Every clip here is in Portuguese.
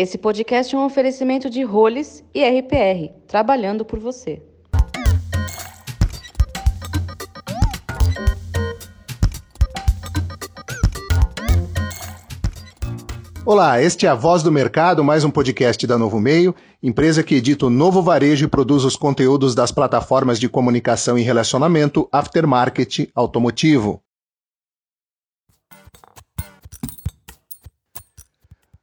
Esse podcast é um oferecimento de Roles e RPR, trabalhando por você. Olá, este é a Voz do Mercado, mais um podcast da Novo Meio, empresa que edita o novo varejo e produz os conteúdos das plataformas de comunicação e relacionamento aftermarket automotivo.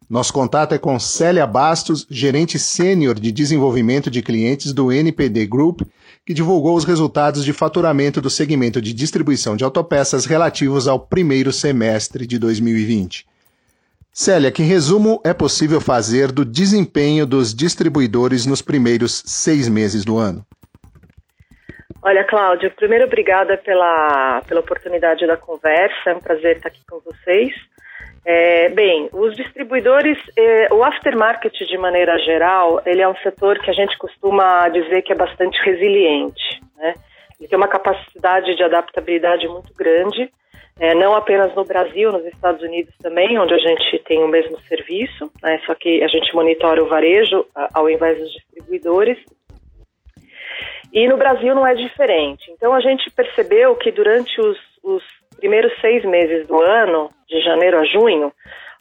Nosso contato é com Célia Bastos, gerente sênior de desenvolvimento de clientes do NPD Group, que divulgou os resultados de faturamento do segmento de distribuição de autopeças relativos ao primeiro semestre de 2020. Célia, que resumo é possível fazer do desempenho dos distribuidores nos primeiros seis meses do ano? Olha, Cláudia, primeiro obrigada pela, pela oportunidade da conversa, é um prazer estar aqui com vocês. É, bem, os distribuidores, é, o aftermarket de maneira geral, ele é um setor que a gente costuma dizer que é bastante resiliente, né? Ele tem uma capacidade de adaptabilidade muito grande, é, não apenas no Brasil, nos Estados Unidos também, onde a gente tem o mesmo serviço, né? só que a gente monitora o varejo ao invés dos distribuidores. E no Brasil não é diferente. Então a gente percebeu que durante os, os primeiros seis meses do ano, de janeiro a junho,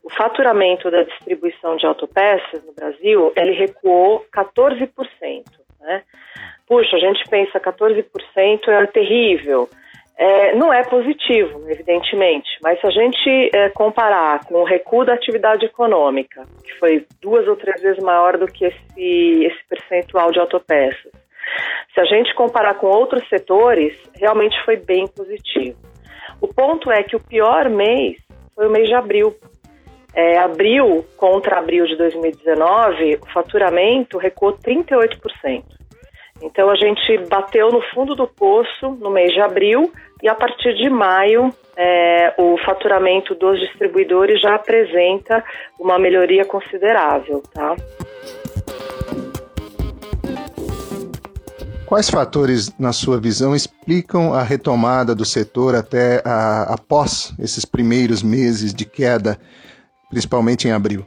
o faturamento da distribuição de autopeças no Brasil, ele recuou 14%. Né? Puxa, a gente pensa 14% é terrível. É, não é positivo, evidentemente, mas se a gente é, comparar com o recuo da atividade econômica, que foi duas ou três vezes maior do que esse, esse percentual de autopeças, se a gente comparar com outros setores, realmente foi bem positivo. O ponto é que o pior mês foi o mês de abril. É, abril contra abril de 2019, o faturamento recuou 38%. Então a gente bateu no fundo do poço no mês de abril e a partir de maio é, o faturamento dos distribuidores já apresenta uma melhoria considerável, tá? Quais fatores, na sua visão, explicam a retomada do setor até a, após esses primeiros meses de queda, principalmente em abril?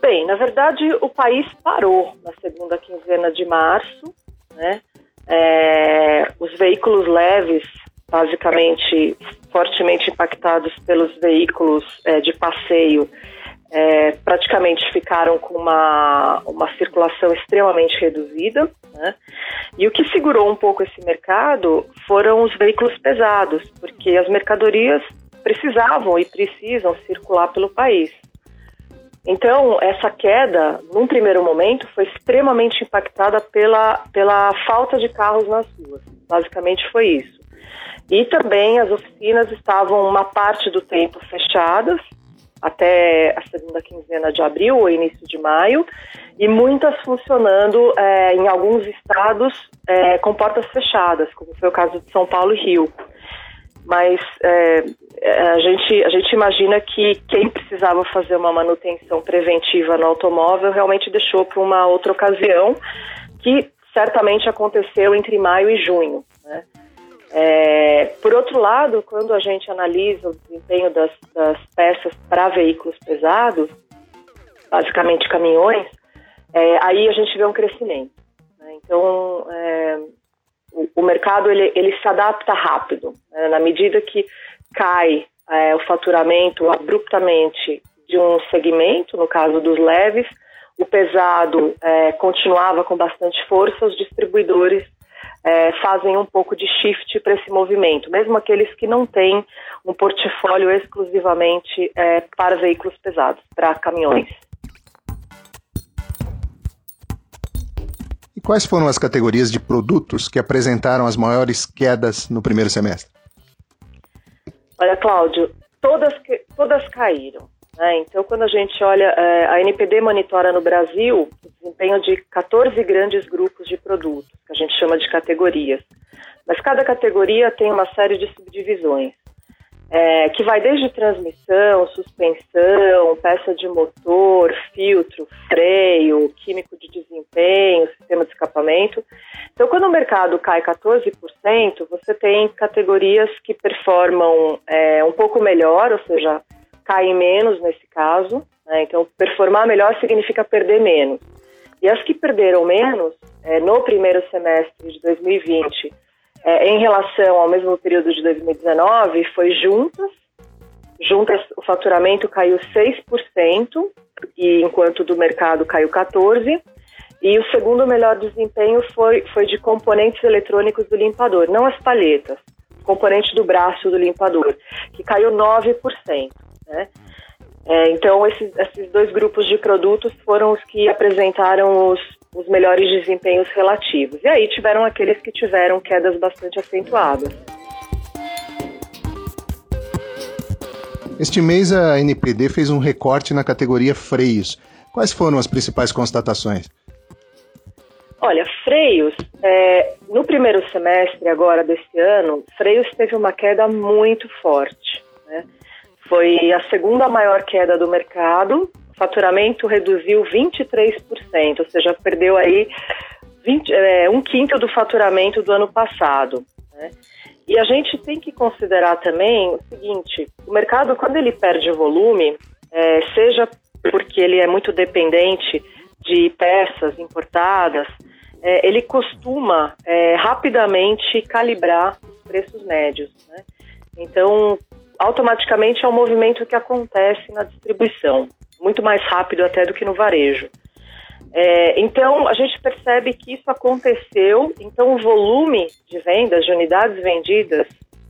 Bem, na verdade, o país parou na segunda quinzena de março. Né? É, os veículos leves, basicamente fortemente impactados pelos veículos é, de passeio, é, praticamente ficaram com uma, uma circulação extremamente reduzida. Né? E o que segurou um pouco esse mercado foram os veículos pesados, porque as mercadorias precisavam e precisam circular pelo país. Então, essa queda, num primeiro momento, foi extremamente impactada pela, pela falta de carros nas ruas. Basicamente foi isso. E também as oficinas estavam uma parte do tempo fechadas, até a segunda quinzena de abril ou início de maio, e muitas funcionando é, em alguns estados é, com portas fechadas, como foi o caso de São Paulo e Rio. Mas é, a, gente, a gente imagina que quem precisava fazer uma manutenção preventiva no automóvel realmente deixou para uma outra ocasião, que certamente aconteceu entre maio e junho. É, por outro lado, quando a gente analisa o desempenho das, das peças para veículos pesados, basicamente caminhões, é, aí a gente vê um crescimento. Né? Então, é, o, o, mercado ele, ele se adapta rápido. Né? Na medida que cai é, o faturamento abruptamente de um segmento, no caso dos leves, o pesado é, continuava com bastante força, os distribuidores é, fazem um pouco de shift para esse movimento, mesmo aqueles que não têm um portfólio exclusivamente é, para veículos pesados, para caminhões. E quais foram as categorias de produtos que apresentaram as maiores quedas no primeiro semestre? Olha, Cláudio, todas, todas caíram. Né? Então, quando a gente olha, é, a NPD monitora no Brasil o desempenho de 14 grandes grupos de produtos, a gente chama de categorias. Mas cada categoria tem uma série de subdivisões, é, que vai desde transmissão, suspensão, peça de motor, filtro, freio, químico de desempenho, sistema de escapamento. Então, quando o mercado cai 14%, você tem categorias que performam é, um pouco melhor, ou seja, caem menos nesse caso. Né? Então, performar melhor significa perder menos. E as que perderam menos, é, no primeiro semestre de 2020, é, em relação ao mesmo período de 2019, foi juntas. Juntas, o faturamento caiu 6%, e enquanto do mercado caiu 14%. E o segundo melhor desempenho foi, foi de componentes eletrônicos do limpador, não as palhetas, componente do braço do limpador, que caiu 9%. Né? É, então, esses, esses dois grupos de produtos foram os que apresentaram os, os melhores desempenhos relativos. E aí tiveram aqueles que tiveram quedas bastante acentuadas. Este mês a NPD fez um recorte na categoria freios. Quais foram as principais constatações? Olha, freios, é, no primeiro semestre agora desse ano, freios teve uma queda muito forte. Né? Foi a segunda maior queda do mercado, o faturamento reduziu 23%, ou seja, perdeu aí 20, é, um quinto do faturamento do ano passado. Né? E a gente tem que considerar também o seguinte: o mercado, quando ele perde volume, é, seja porque ele é muito dependente de peças importadas, é, ele costuma é, rapidamente calibrar os preços médios. Né? Então, automaticamente é um movimento que acontece na distribuição, muito mais rápido até do que no varejo. É, então, a gente percebe que isso aconteceu, então o volume de vendas, de unidades vendidas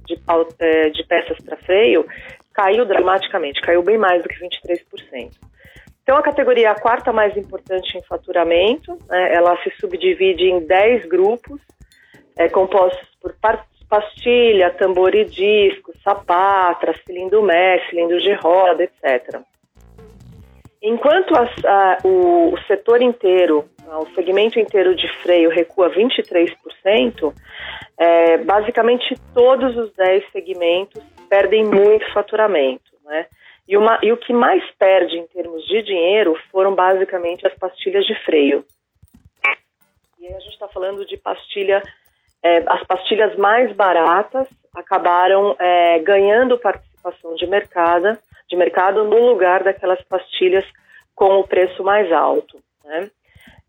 de, é, de peças para freio, caiu dramaticamente, caiu bem mais do que 23%. Então, a categoria a quarta mais importante em faturamento, né, ela se subdivide em 10 grupos, é, compostos por pastilha, tambor e disco, sapatra, cilindro mesh, cilindro de roda, etc. Enquanto a, o, o, setor inteiro, o segmento inteiro de freio recua 23%, é, basicamente todos os 10 segmentos perdem muito faturamento. Né? E, uma, e o que mais perde em termos de dinheiro foram basicamente as pastilhas de freio. E a gente está falando de pastilha é, as pastilhas mais baratas acabaram é, ganhando participação de mercado, de mercado no lugar daquelas pastilhas com o preço mais alto. Né?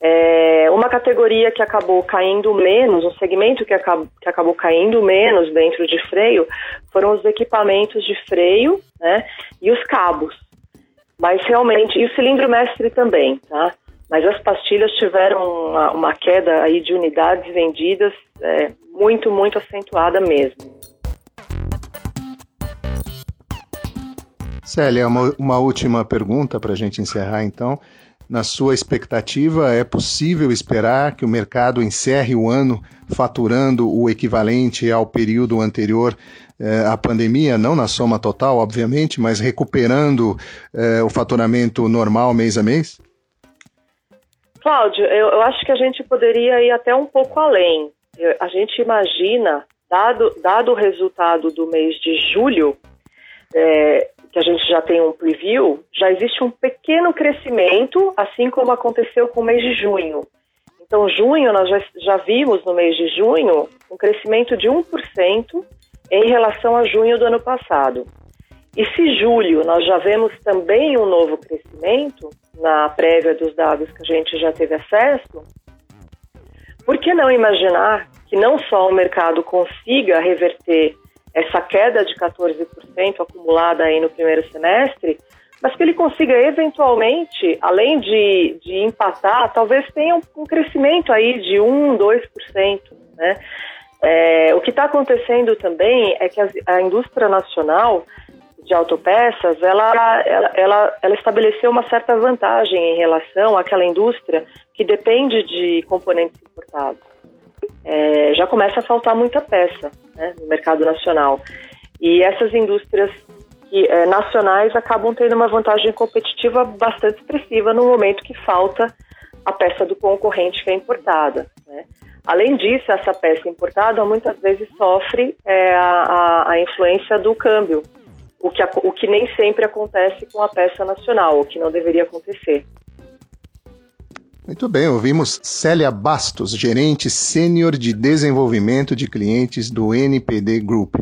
É, uma categoria que acabou caindo menos, um segmento que, acab que acabou caindo menos dentro de freio, foram os equipamentos de freio né, e os cabos. Mas realmente, e o cilindro mestre também, tá? Mas as pastilhas tiveram uma, uma queda aí de unidades vendidas é, muito, muito acentuada mesmo. Célia, uma, uma última pergunta para a gente encerrar então. Na sua expectativa, é possível esperar que o mercado encerre o ano faturando o equivalente ao período anterior eh, à pandemia, não na soma total, obviamente, mas recuperando eh, o faturamento normal mês a mês? Cláudio, eu, eu, acho que a gente poderia ir até um pouco além. A gente imagina, dado, dado o resultado do mês de julho, é, que a gente já tem um preview, já existe um pequeno crescimento, assim como aconteceu com o mês de junho. Então, junho, nós já, já vimos no mês de junho um crescimento de 1% em relação a junho do ano passado. E se julho nós já vemos também um novo crescimento, na prévia dos dados que a gente já teve acesso, por que não imaginar que não só o mercado consiga reverter essa queda de 14% acumulada aí no primeiro semestre, mas que ele consiga eventualmente, além de, de empatar, talvez tenha um, crescimento aí de 1, 2%, né? É, o que está acontecendo também é que a, a indústria nacional de autopeças, ela, ela, ela, ela estabeleceu uma certa vantagem em relação àquela indústria que depende de componentes importados. É, já começa a faltar muita peça né, no mercado nacional. E essas indústrias que, é, nacionais acabam tendo uma vantagem competitiva bastante expressiva no momento que falta a peça do concorrente que é importada. Né? Além disso, essa peça importada muitas vezes sofre é, a, a influência do câmbio, o que, o que nem sempre acontece com a peça nacional, o que não deveria acontecer. Muito bem, ouvimos Célia Bastos, gerente sênior de desenvolvimento de clientes do NPD Group.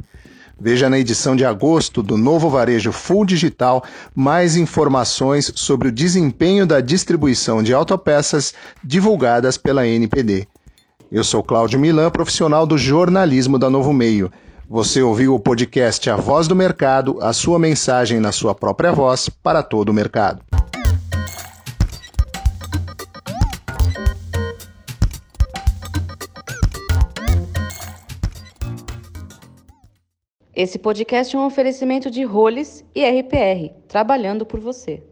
Veja na edição de agosto do Novo Varejo Full Digital mais informações sobre o desempenho da distribuição de autopeças divulgadas pela NPD. Eu sou Cláudio Milan, profissional do jornalismo da Novo Meio. Você ouviu o podcast A Voz do Mercado, a sua mensagem na sua própria voz para todo o mercado. Esse podcast é um oferecimento de Roles e RPR, trabalhando por você.